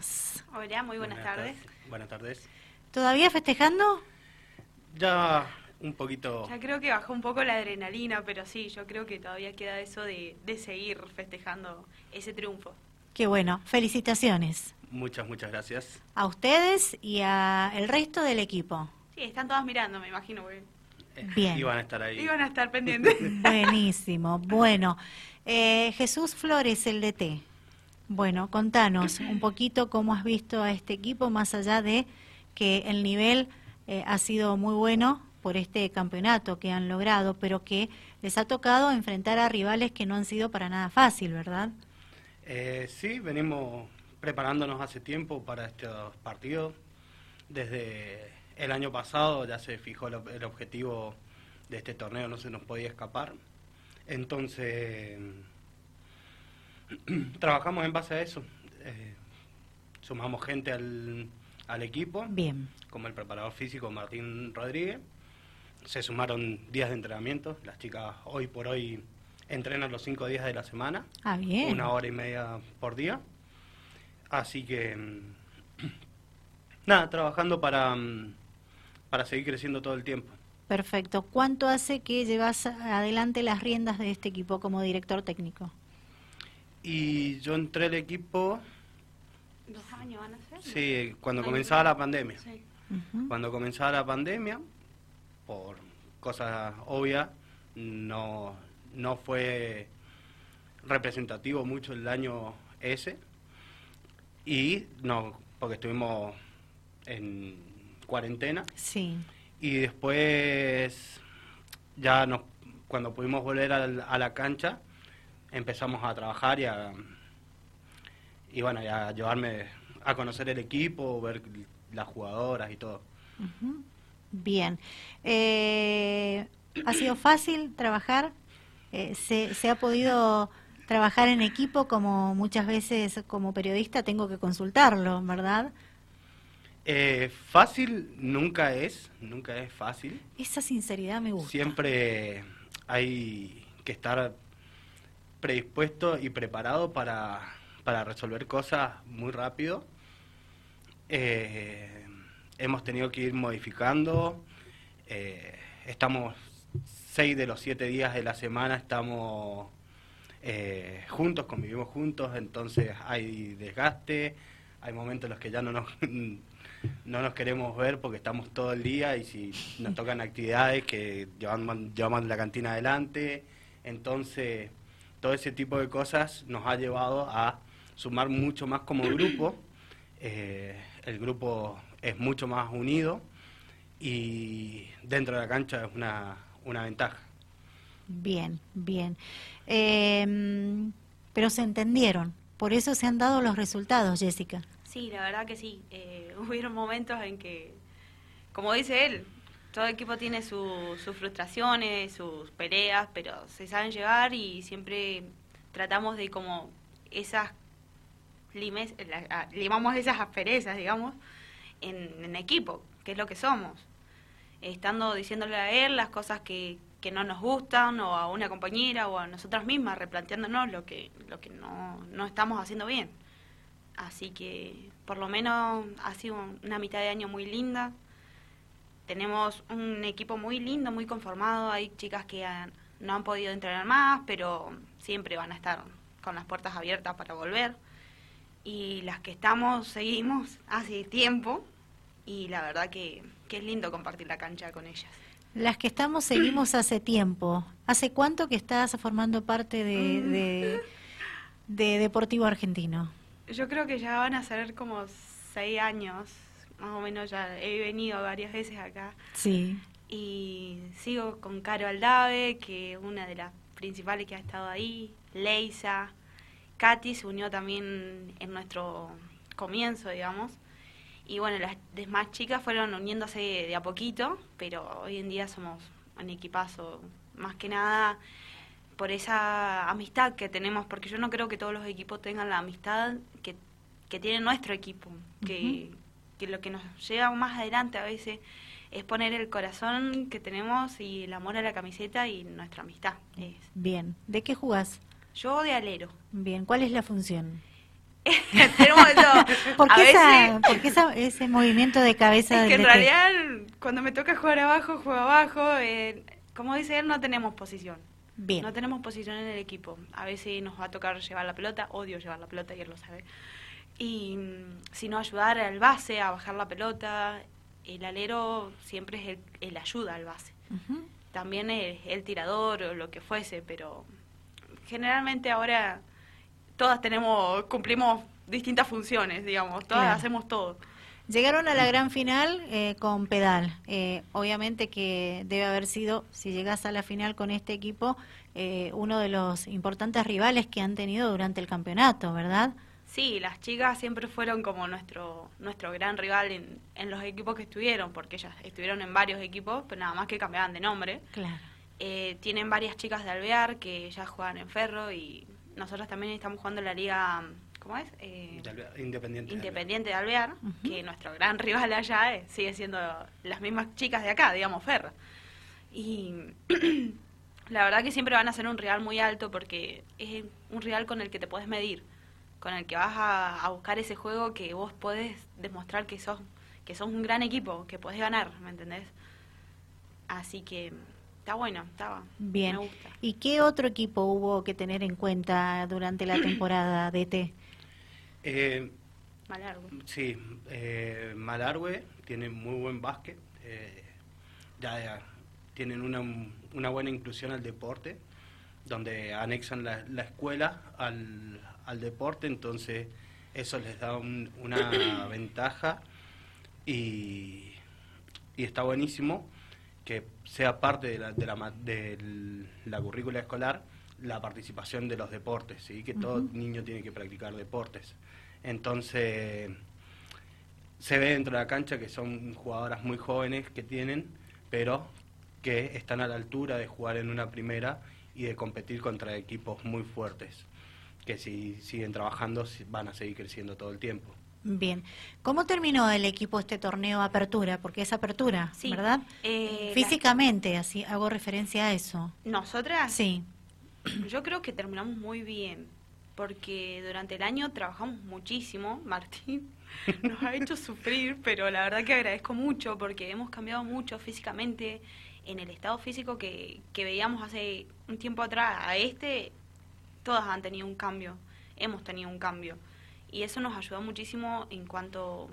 bienvenidos. Hola, muy buenas, tardes. Buenas tardes. ¿Todavía festejando? Ya un poquito... Ya creo que bajó un poco la adrenalina, pero sí, yo creo que todavía queda eso de, de seguir festejando ese triunfo. Qué bueno, felicitaciones. Muchas, muchas gracias. A ustedes y a el resto del equipo. Sí, están todas mirando, me imagino. Porque Eh, Bien. Iban a estar ahí. iban a estar pendientes. Buenísimo. Bueno, eh, Jesús Flores, el DT. Bueno, contanos un poquito cómo has visto a este equipo, más allá de que el nivel eh, ha sido muy bueno por este campeonato que han logrado, pero que les ha tocado enfrentar a rivales que no han sido para nada fácil, ¿verdad? Eh, sí, venimos preparándonos hace tiempo para estos partidos. Desde el año pasado ya se fijó el, ob- el objetivo de este torneo, no se nos podía escapar. Entonces, trabajamos en base a eso. Eh, sumamos gente al, al equipo, Bien, como el preparador físico Martín Rodríguez. Se sumaron días de entrenamiento. Las chicas hoy por hoy entrenan los cinco días de la semana ah, bien. una hora y media por día. Así que, nada, trabajando para, para seguir creciendo todo el tiempo. Perfecto. ¿Cuánto hace que llevas adelante las riendas de este equipo como director técnico? Y yo entré al equipo, ¿Dos años van a ser? sí, cuando comenzaba la pandemia. Sí. Cuando comenzaba la pandemia, por cosas obvias, no, no fue representativo mucho el año ese. Y no, porque estuvimos en cuarentena. Sí. Y después, ya nos, cuando pudimos volver a, la cancha, empezamos a trabajar y a, y bueno, y a llevarme a conocer el equipo, ver las jugadoras y todo. Bien. Eh, ¿Ha sido fácil trabajar? Eh, se, ¿Se ha podido trabajar en equipo como muchas veces como periodista tengo que consultarlo, verdad? Eh, fácil nunca es, nunca es fácil. Esa sinceridad me gusta. Siempre hay que estar predispuesto y preparado para, para resolver cosas muy rápido. Eh, hemos tenido que ir modificando. eh, estamos seis de los siete días de la semana, estamos eh, juntos, convivimos juntos, entonces hay desgaste, hay momentos en los que ya no nos, no nos queremos ver porque estamos todo el día y si nos tocan actividades que llevamos, llevamos la cantina adelante, entonces todo ese tipo de cosas nos ha llevado a sumar mucho más como grupo, eh, el grupo es mucho más unido y dentro de la cancha es una, una ventaja. Bien, bien. Eh, pero se entendieron. Por eso se han dado los resultados, Jessica. Sí, la verdad que sí. Eh, hubieron momentos en que, como dice él, todo equipo tiene su- sus frustraciones, sus peleas, pero se saben llevar y siempre tratamos de como esas limes, limamos esas asperezas, digamos, en, equipo, que es lo que somos. Estando diciéndole a él las cosas que, que no nos gustan, o a una compañera, o a nosotras mismas, replanteándonos lo que, lo que no, no estamos haciendo bien. Así que por lo menos ha sido una mitad de año muy linda. Tenemos un equipo muy lindo, muy conformado. Hay chicas que han- no han podido entrenar más, pero siempre van a estar con las puertas abiertas para volver. Y las que estamos, seguimos hace tiempo. Y la verdad que, que es lindo compartir la cancha con ellas. Las que estamos seguimos hace tiempo. ¿Hace cuánto que estás formando parte de, Mm. de, de Deportivo Argentino? Yo creo que ya van a ser como seis años, más o menos ya he venido varias veces acá. Sí. Y sigo con Caro Aldave, que es una de las principales que ha estado ahí, Leisa, Katy se unió también en nuestro comienzo, digamos. Y bueno, las demás chicas fueron uniéndose de a poquito, pero hoy en día somos un equipazo, más que nada por esa amistad que tenemos, porque yo no creo que todos los equipos tengan la amistad que, que tiene nuestro equipo, que, que lo que nos lleva más adelante a veces es poner el corazón que tenemos y el amor a la camiseta y nuestra amistad. Es. Bien. ¿De qué jugás? Yo de alero. Bien. ¿Cuál es la función? tenemos de todo. ¿Por A qué, esa- por qué esa- ese movimiento de cabeza Es que en realidad, cuando me toca jugar abajo, juego abajo. eh, como dice él, no tenemos posición. Bien. No tenemos posición en el equipo. A veces nos va a tocar llevar la pelota, odio llevar la pelota y él lo sabe. Y mm, si no ayudar al base a bajar la pelota, el alero siempre es el, el ayuda al base. También es el tirador o lo que fuese, pero generalmente ahora todas tenemos, cumplimos distintas funciones, digamos, todas Claro. hacemos todo. Llegaron a la gran final eh, con pedal. Eh, obviamente que debe haber sido, si llegas a la final con este equipo, eh, uno de los importantes rivales que han tenido durante el campeonato, ¿verdad? Sí, las chicas siempre fueron como nuestro nuestro gran rival en, en los equipos que estuvieron, porque ellas estuvieron en varios equipos, pero nada más que cambiaban de nombre. Claro. Eh, tienen varias chicas de Alvear que ya juegan en Ferro y nosotros también estamos jugando en la liga, ¿cómo es? Eh, Independiente. Independiente de Alvear, Ujú. que nuestro gran rival allá eh, sigue siendo las mismas chicas de acá, digamos, Ferro. Y la verdad que siempre van a ser un rival muy alto porque es un rival con el que te puedes medir, con el que vas a, a buscar ese juego que vos podés demostrar que sos, que sos un gran equipo, que podés ganar, ¿me entendés? Así que está bueno, estaba. Bien. Me gusta. ¿Y qué otro equipo hubo que tener en cuenta durante la temporada DT? Eh, Malargo. sí, eh, Malargüe tiene muy buen básquet. eh, ya, ya tienen una, una buena inclusión al deporte, donde anexan la, la escuela al, al deporte, entonces eso les da un- una ventaja y, y está buenísimo que sea parte de la, de la, de la currícula escolar la participación de los deportes, ¿sí? que todo niño tiene que practicar deportes. Entonces, se ve dentro de la cancha que son jugadoras muy jóvenes que tienen, pero que están a la altura de jugar en una primera y de competir contra equipos muy fuertes, que si siguen trabajando van a seguir creciendo todo el tiempo. Bien. ¿Cómo terminó el equipo este torneo Apertura? Porque es Apertura, Sí. ¿verdad? Eh, Físicamente, así hago referencia a eso. ¿Nosotras? Sí. Yo creo que terminamos muy bien, porque durante el año trabajamos muchísimo. Martín nos ha hecho sufrir, pero la verdad que agradezco mucho porque hemos cambiado mucho físicamente en el estado físico que, que veíamos hace un tiempo atrás. A este, todas han tenido un cambio, hemos tenido un cambio. Y eso nos ayudó muchísimo en cuanto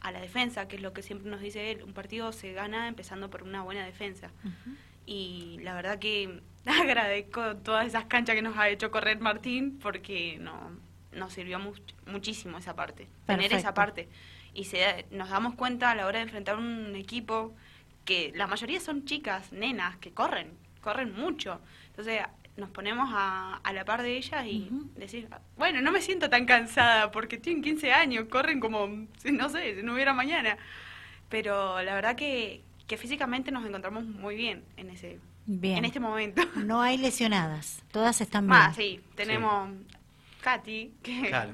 a la defensa, que es lo que siempre nos dice él. Un partido se gana empezando por una buena defensa Ujú. y la verdad que agradezco todas esas canchas que nos ha hecho correr Martín porque no nos sirvió much- muchísimo esa parte, tener Perfecto. esa parte. Y se, nos damos cuenta a la hora de enfrentar un equipo que la mayoría son chicas, nenas, que corren, corren mucho. Entonces nos ponemos a, a la par de ellas y decir, bueno, no me siento tan cansada porque tienen 15 años, corren como, si- no sé, si no hubiera mañana. Pero la verdad que, que físicamente nos encontramos muy bien en ese Bien. en este momento. No hay lesionadas. Todas están bien. Ah, sí, tenemos Katy, que, Claro.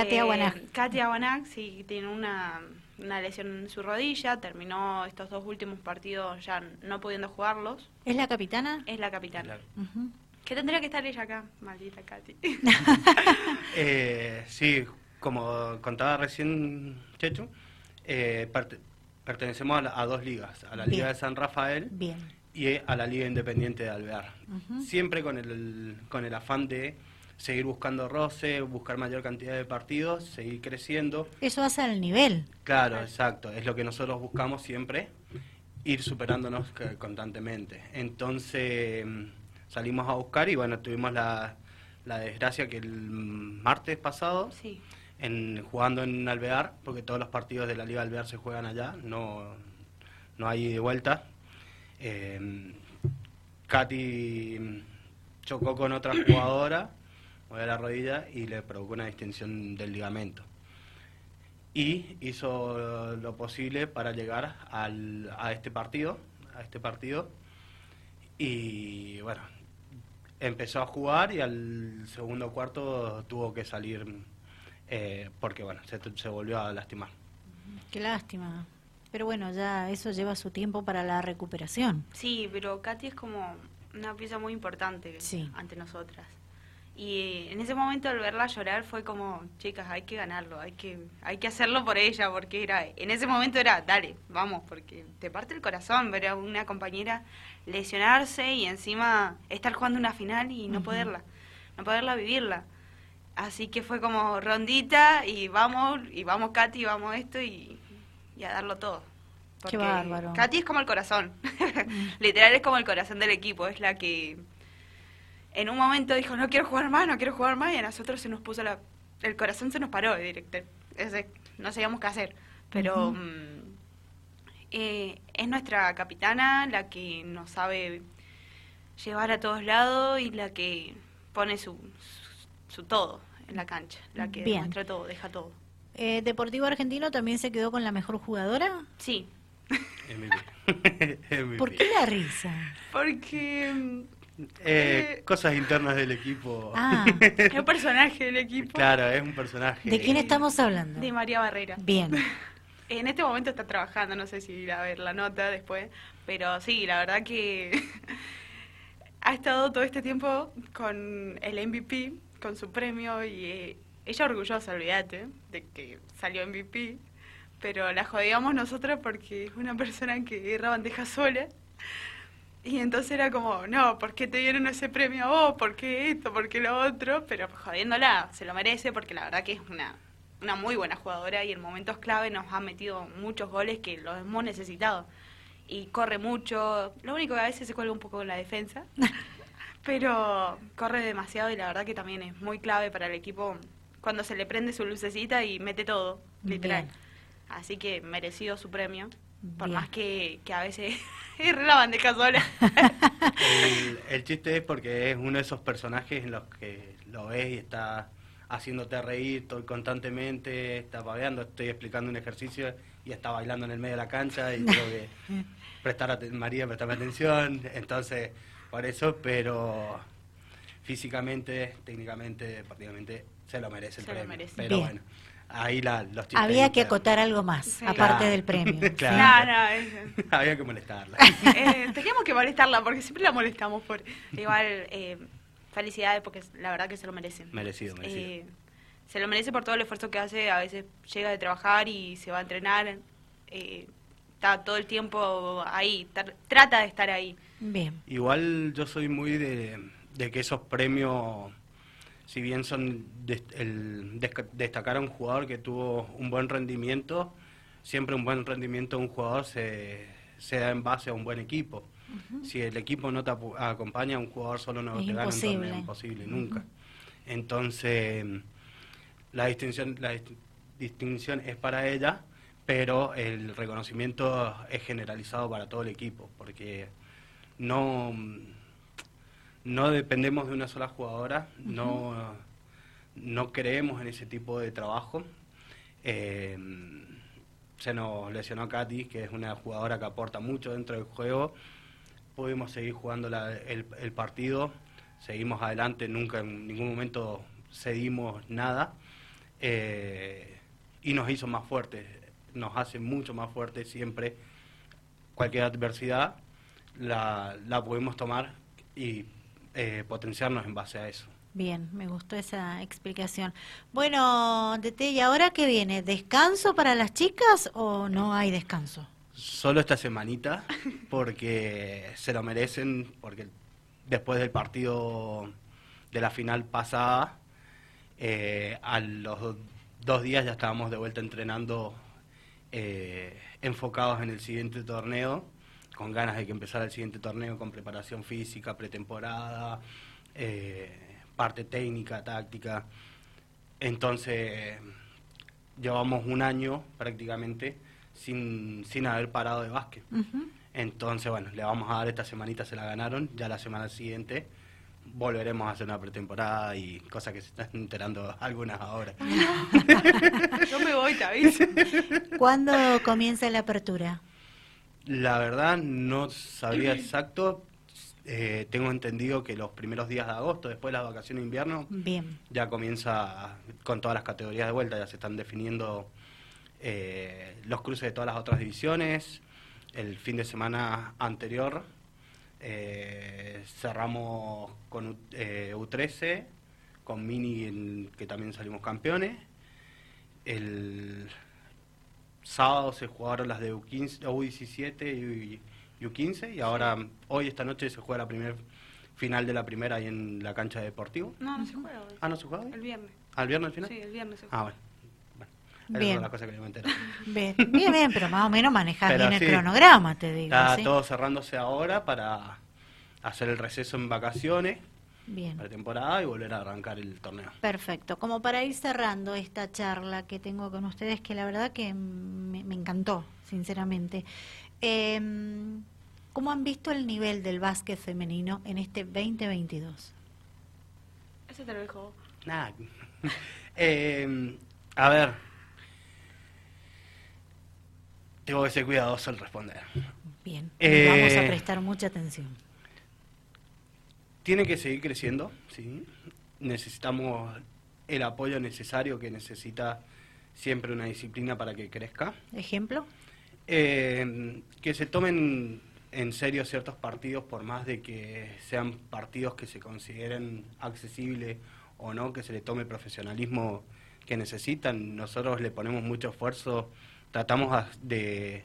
Aguanaj. Katy Aguanaj, sí, tiene una, una lesión en su rodilla, terminó estos dos últimos partidos ya no pudiendo jugarlos. ¿Es la capitana? Es la capitana. Claro. Que tendría que estar ella acá, maldita Katy. Eh, sí, como contaba recién Chechu, eh, parte- pertenecemos a, la- a dos ligas, a la Bien. Liga de San Rafael Bien. y a la Liga Independiente de Alvear. Siempre con el, con el afán de seguir buscando roce, buscar mayor cantidad de partidos, seguir creciendo. Eso hace al nivel. Claro, exacto, es lo que nosotros buscamos siempre, ir superándonos constantemente. Entonces salimos a buscar y bueno, tuvimos la, la desgracia que el martes pasado Sí, en, jugando en Alvear, porque todos los partidos de la Liga Alvear se juegan allá, no, no hay y vuelta. Eh, Katy chocó con otra jugadora, movió la rodilla y le provocó una distinción del ligamento. Y hizo lo posible para llegar al, a este partido, a este partido. Y bueno, empezó a jugar y al segundo cuarto tuvo que salir eh, porque bueno, se, se volvió a lastimar. Qué lástima. Pero bueno, ya eso lleva su tiempo para la recuperación. sí, pero Katy es como una pieza muy importante Sí. ante nosotras. Y en ese momento al verla llorar fue como, chicas, hay que ganarlo, hay que, hay que hacerlo por ella, porque era, en ese momento era, dale, vamos, porque te parte el corazón ver a una compañera lesionarse y encima estar jugando una final y no poderla, no poderla vivirla. Así que fue como rondita y vamos, y vamos Katy, vamos esto y, y a darlo todo. Qué bárbaro. Katy es como el corazón, literal es como el corazón del equipo, es la que en un momento dijo, no quiero jugar más, no quiero jugar más, y a nosotros se nos puso la... El corazón se nos paró directo. no sabíamos qué hacer. Pero mm, eh, es nuestra capitana la que nos sabe llevar a todos lados y la que pone su, su, todo en la cancha, la que demuestra todo, deja todo. Eh, ¿Deportivo Argentino también se quedó con la mejor jugadora? Sí. ¿Por qué la risa? Porque mm, eh, cosas internas del equipo. Ah, es un personaje del equipo. Claro, es un personaje. ¿De quién estamos hablando? De María Barrera. Bien. En este momento está trabajando, no sé si ir a ver la nota después, pero sí, la verdad que ha estado todo este tiempo con el MVP, con su premio y eh, ella orgullosa, olvídate, de que salió MVP, pero la jodíamos nosotros porque es una persona que erra bandeja sola y entonces era como, no, ¿por qué te dieron ese premio a vos? ¿Por qué esto? ¿Por qué lo otro? Pero jodiéndola, se lo merece porque la verdad que es una, una muy buena jugadora y en momentos clave nos ha metido muchos goles que los hemos necesitado. Y corre mucho, lo único que a veces se cuelga un poco con la defensa, pero corre demasiado y la verdad que también es muy clave para el equipo cuando se le prende su lucecita y mete todo, literal. Así que merecido su premio, por más que, que a veces es la bandeja sola. el, chiste es porque es uno de esos personajes en los que lo ves y está haciéndote reír todo, constantemente, está paveando, estoy explicando un ejercicio y está bailando en el medio de la cancha y tengo que prestar María, prestarme atención, entonces, por eso, pero físicamente, técnicamente, deportivamente, se lo merece el se Lo merece. Pero bueno ahí la, los Había que acotar algo más, aparte del premio. claro. Había que molestarla. Eh, teníamos que molestarla porque siempre la molestamos. por Igual, eh, felicidades porque la verdad que se lo merece. Merecido, merecido. Eh, se lo merece por todo el esfuerzo que hace. A veces llega de trabajar y se va a entrenar. está todo el tiempo ahí, trata de estar ahí. Bien. Igual yo soy muy de, de que esos premios si bien son el destacar a un jugador que tuvo un buen rendimiento, siempre un buen rendimiento de un jugador se, se da en base a un buen equipo. Si el equipo no te acompaña, un jugador solo no te gana un torneo, imposible, nunca. Entonces, la distinción, la distinción es para ella, pero el reconocimiento es generalizado para todo el equipo, porque no no dependemos de una sola jugadora, no, no creemos en ese tipo de trabajo. Eh, se nos lesionó Katy, que es una jugadora que aporta mucho dentro del juego. Pudimos seguir jugando el, partido, seguimos adelante, nunca en ningún momento cedimos nada. Eh, y nos hizo más fuertes, nos hace mucho más fuertes siempre. Cualquier adversidad la, la podemos tomar y eh, potenciarnos en base a eso. Bien, me gustó esa explicación. Bueno, Tete, ¿y ahora qué viene? ¿Descanso para las chicas o no hay descanso? Solo esta semanita, porque se lo merecen, porque después del partido de la final pasada, eh, a los dos días ya estábamos de vuelta entrenando eh, enfocados en el siguiente torneo con ganas de que empezara el siguiente torneo con preparación física, pretemporada, eh, parte técnica, táctica. Entonces, llevamos un año prácticamente sin, sin haber parado de básquet. Entonces, bueno, le vamos a dar esta semanita, se la ganaron, ya la semana siguiente volveremos a hacer una pretemporada y cosas que se están enterando algunas ahora. Yo me voy, te aviso. ¿Cuándo comienza la apertura? La verdad no sabía exacto. Eh, tengo entendido que los primeros días de agosto, después de las vacaciones de invierno, ya comienza con todas las categorías de vuelta, ya se están definiendo eh, los cruces de todas las otras divisiones. El fin de semana anterior eh, cerramos con U13 con Mini, en- que también salimos campeones. El sábado se jugaron las de U15, U17 y U15 y ahora hoy esta noche se juega la primer final de la primera ahí en la cancha de deportivo. No, no se juega hoy. Ah, ¿no se juega hoy? El viernes. ¿Al viernes al final? Sí, el viernes se Ah, juega. bueno. bueno. Esa Bien. es la cosa que yo me entero. Bien, bien, bien, pero más o menos manejas Pero bien el sí, cronograma, te digo. Está ¿sí? todo cerrándose ahora para hacer el receso en vacaciones, Bien. para temporada y volver a arrancar el torneo. Perfecto. Como para ir cerrando esta charla que tengo con ustedes, que la verdad que me, me encantó, sinceramente. Eh, ¿Cómo han visto el nivel del básquet femenino en este 2022? Ese te lo dejo. Nada. Eh, a ver. Tengo que ser cuidadoso al responder. Bien, Eh, vamos a prestar mucha atención. Tiene que seguir creciendo, ¿sí? Necesitamos el apoyo necesario que necesita siempre una disciplina para que crezca. ¿Ejemplo? Eh, que se tomen en serio ciertos partidos, por más de que sean partidos que se consideren accesibles o no, que se le tome el profesionalismo que necesitan. Nosotros le ponemos mucho esfuerzo, tratamos de,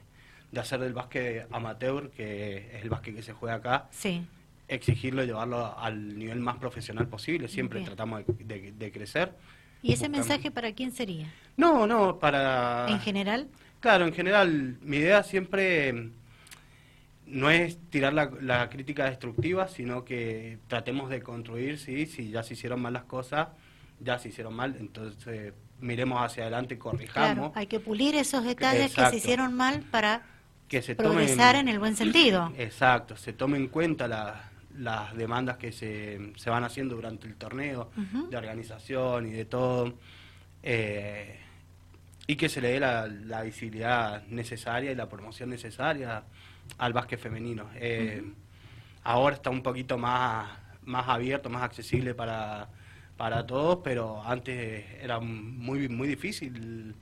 de hacer del básquet amateur, que es el básquet que se juega acá, Sí. Exigirlo y llevarlo al nivel más profesional posible. Siempre Bien. tratamos de, de- de crecer. ¿Y ese mensaje para quién sería? No, no, para... ¿En general? Claro, en general, mi idea siempre no es tirar la, la crítica destructiva, sino que tratemos de construir, sí, si ya se hicieron mal las cosas, ya se hicieron mal, entonces miremos hacia adelante, corrijamos, Claro, hay que pulir esos detalles que se hicieron mal para que se progresar tomen- en el buen sentido. Exacto, se tomen en cuenta la- las demandas que se, se van haciendo durante el torneo, de organización y de todo, eh, y que se le dé la, la visibilidad necesaria y la promoción necesaria al básquet femenino. Eh, Ahora está un poquito más, más abierto, más accesible para, para todos, pero antes era muy, muy difícil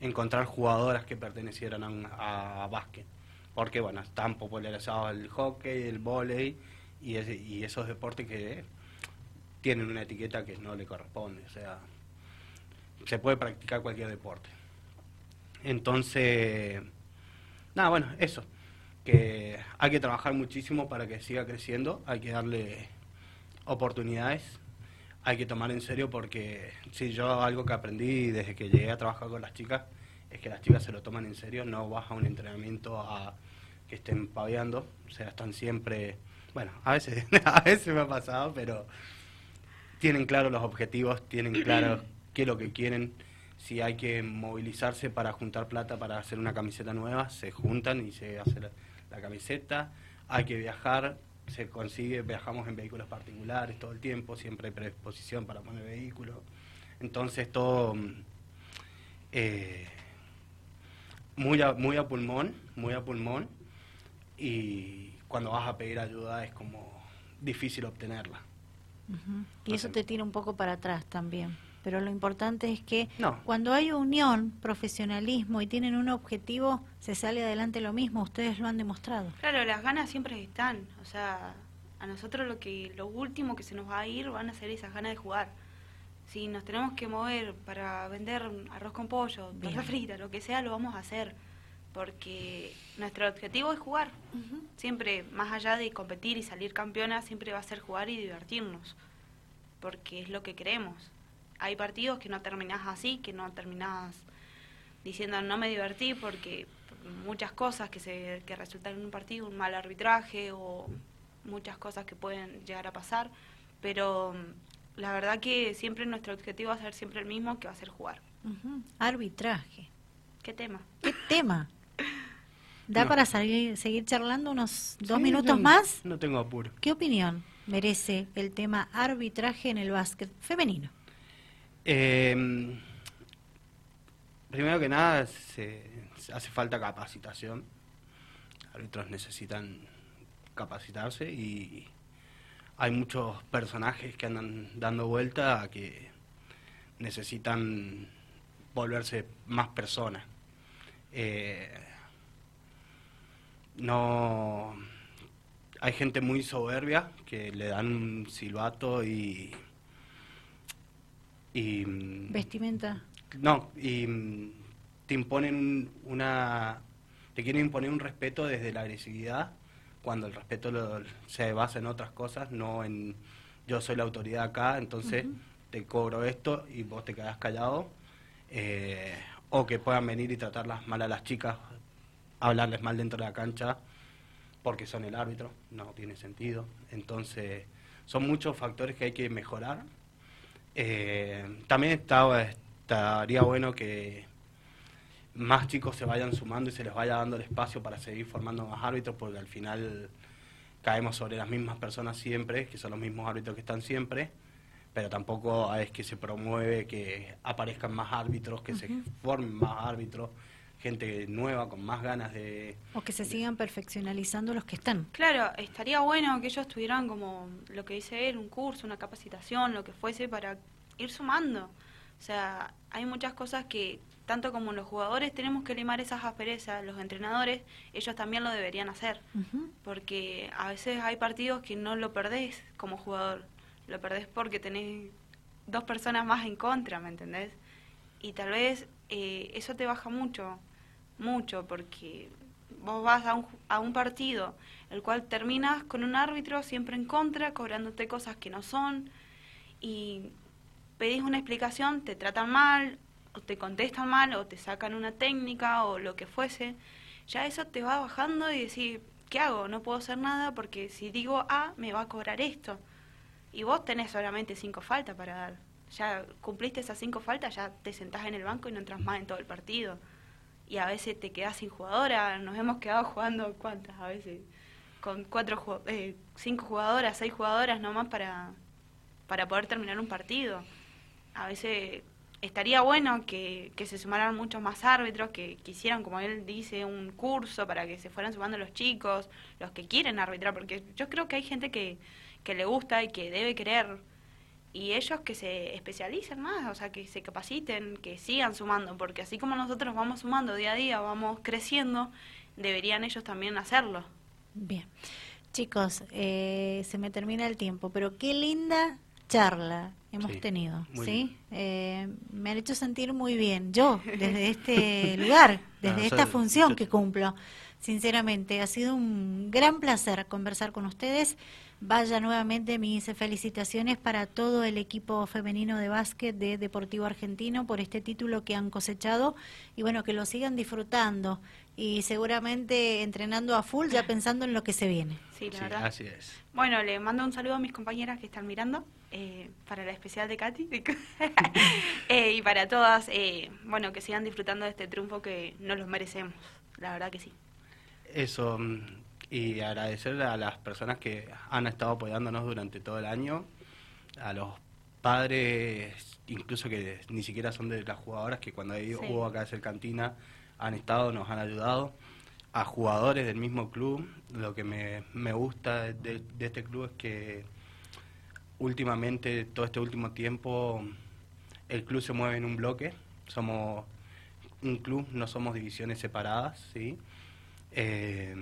encontrar jugadoras que pertenecieran a, a básquet, porque bueno, están popularizados el hockey, el vóley y, ese- y esos deportes que tienen una etiqueta que no le corresponde, o sea, se puede practicar cualquier deporte. Entonces, nada, bueno, eso, que hay que trabajar muchísimo para que siga creciendo, hay que darle oportunidades, hay que tomar en serio porque si yo algo que aprendí desde que llegué a trabajar con las chicas es que las chicas se lo toman en serio, no vas a un entrenamiento a que estén paveando, o sea, están siempre, bueno, a veces, a veces me ha pasado, pero tienen claro los objetivos, tienen claro qué es lo que quieren. Si hay que movilizarse para juntar plata para hacer una camiseta nueva, se juntan y se hace la, la camiseta. Hay que viajar, se consigue, viajamos en vehículos particulares todo el tiempo, siempre hay predisposición para poner vehículos. Entonces todo mm, eh, muy, a, muy a pulmón, muy a pulmón. Y cuando vas a pedir ayuda es como difícil obtenerla. Y eso te tira un poco para atrás también. Pero lo importante es que No. cuando hay unión, profesionalismo y tienen un objetivo, se sale adelante lo mismo. Ustedes lo han demostrado. Claro, las ganas siempre están. O sea, a nosotros lo que lo último que se nos va a ir van a ser esas ganas de jugar. Si nos tenemos que mover para vender arroz con pollo, torta frita, lo que sea, lo vamos a hacer. Porque nuestro objetivo es jugar. Siempre, más allá de competir y salir campeona, siempre va a ser jugar y divertirnos. Porque es lo que queremos. Hay partidos que no terminás así, que no terminás diciendo no me divertí porque muchas cosas que se que resultan en un partido, un mal arbitraje o muchas cosas que pueden llegar a pasar, pero la verdad que siempre nuestro objetivo va a ser siempre el mismo, que va a ser jugar. Ujú. Arbitraje. ¿Qué tema? ¿Qué tema? ¿Da No. para salir, seguir charlando unos dos Sí, minutos no- más? No tengo apuro. ¿Qué opinión merece el tema arbitraje en el básquet femenino? Eh, primero que nada, se, hace falta capacitación. Árbitros necesitan capacitarse y hay muchos personajes que andan dando vuelta a que necesitan volverse más personas. Eh, no hay gente muy soberbia que le dan un silbato y y... mm, Vestimenta. No, y mm, te imponen una... Te quieren imponer un respeto desde la agresividad, cuando el respeto lo- se basa en otras cosas, no en yo soy la autoridad acá, entonces te cobro esto y vos te quedás callado. Eh, o que puedan venir y tratarlas mal a las chicas, hablarles mal dentro de la cancha, porque son el árbitro, no tiene sentido. Entonces, son muchos factores que hay que mejorar. Eh, también estaba, estaría bueno que más chicos se vayan sumando y se les vaya dando el espacio para seguir formando más árbitros, porque al final caemos sobre las mismas personas siempre, que son los mismos árbitros que están siempre, pero tampoco es que se promueve que aparezcan más árbitros, que se formen más árbitros, gente nueva con más ganas de... O que se sigan perfeccionalizando los que están. Claro, estaría bueno que ellos tuvieran como lo que dice él, un curso, una capacitación, lo que fuese para ir sumando. O sea, hay muchas cosas que tanto como los jugadores tenemos que limar esas asperezas, los entrenadores, ellos también lo deberían hacer. Porque a veces hay partidos que no lo perdés como jugador, lo perdés porque tenés dos personas más en contra, ¿me entendés? Y tal vez eh, eso te baja mucho, mucho, porque vos vas a un, a un partido, el cual terminas con un árbitro siempre en contra, cobrándote cosas que no son, y pedís una explicación, te tratan mal, o te contestan mal, o te sacan una técnica, o lo que fuese, ya eso te va bajando y decís, ¿qué hago? No puedo hacer nada porque si digo A, me va a cobrar esto. Y vos tenés solamente cinco faltas para dar. Ya cumpliste esas cinco faltas, ya te sentás en el banco y no entras más en todo el partido. Y a veces te quedás sin jugadora. Nos hemos quedado jugando, ¿cuántas? A veces con cuatro, eh, cinco jugadoras, seis jugadoras nomás para, para poder terminar un partido. A veces estaría bueno que, que se sumaran muchos más árbitros, que quisieran, como él dice, un curso para que se fueran sumando los chicos, los que quieren arbitrar, porque yo creo que hay gente que, que le gusta y que debe querer, y ellos que se especialicen más, o sea, que se capaciten, que sigan sumando, porque así como nosotros vamos sumando día a día, vamos creciendo, deberían ellos también hacerlo. Bien. Chicos, eh, se me termina el tiempo, pero qué linda charla hemos Sí, tenido, ¿sí? Eh, me han hecho sentir muy bien, yo, desde este lugar, desde esta soy- función yo- que cumplo. Sinceramente, ha sido un gran placer conversar con ustedes. Vaya nuevamente mis felicitaciones para todo el equipo femenino de básquet de Deportivo Argentino por este título que han cosechado y bueno, que lo sigan disfrutando y seguramente entrenando a full ya pensando en lo que se viene. Sí, la Sí, verdad. así es. Bueno, le mando un saludo a mis compañeras que están mirando, eh, para la especial de Katy, Eh, y para todas, eh, bueno, que sigan disfrutando de este triunfo que nos los merecemos, la verdad que sí. Eso, y agradecerle a las personas que han estado apoyándonos durante todo el año, a los padres, incluso que ni siquiera son de las jugadoras, que cuando hay- Sí. hubo acá hacer cantina han estado, nos han ayudado, a jugadores del mismo club. Lo que me, me gusta de, de este club es que últimamente, todo este último tiempo, el club se mueve en un bloque, somos un club, no somos divisiones separadas, ¿sí? Eh,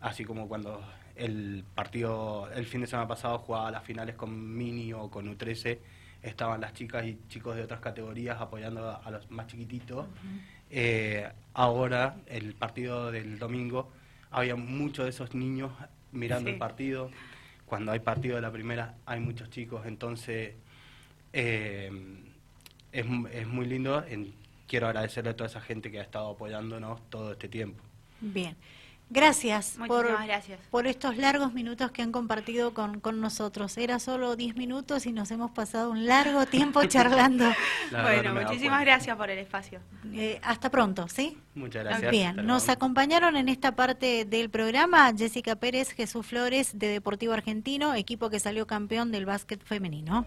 así como cuando el partido, el fin de semana pasado jugaba las finales con Mini o con U13, estaban las chicas y chicos de otras categorías apoyando a, a los más chiquititos. Eh, ahora, el partido del domingo, había muchos de esos niños mirando Sí. el partido. Cuando hay partido de la primera, hay muchos chicos, entonces eh, es, es muy lindo. En- quiero agradecerle a toda esa gente que ha estado apoyándonos todo este tiempo. Bien. Gracias por, Muchísimas gracias. por estos largos minutos que han compartido con, con nosotros. Era solo 10 minutos y nos hemos pasado un largo tiempo charlando. Bueno, no muchísimas gracias por el espacio. Eh, hasta pronto, ¿sí? Muchas gracias. Bien, nos acompañaron en esta parte del programa Jessica Pérez, Jesús Flores de Deportivo Argentino, equipo que salió campeón del básquet femenino.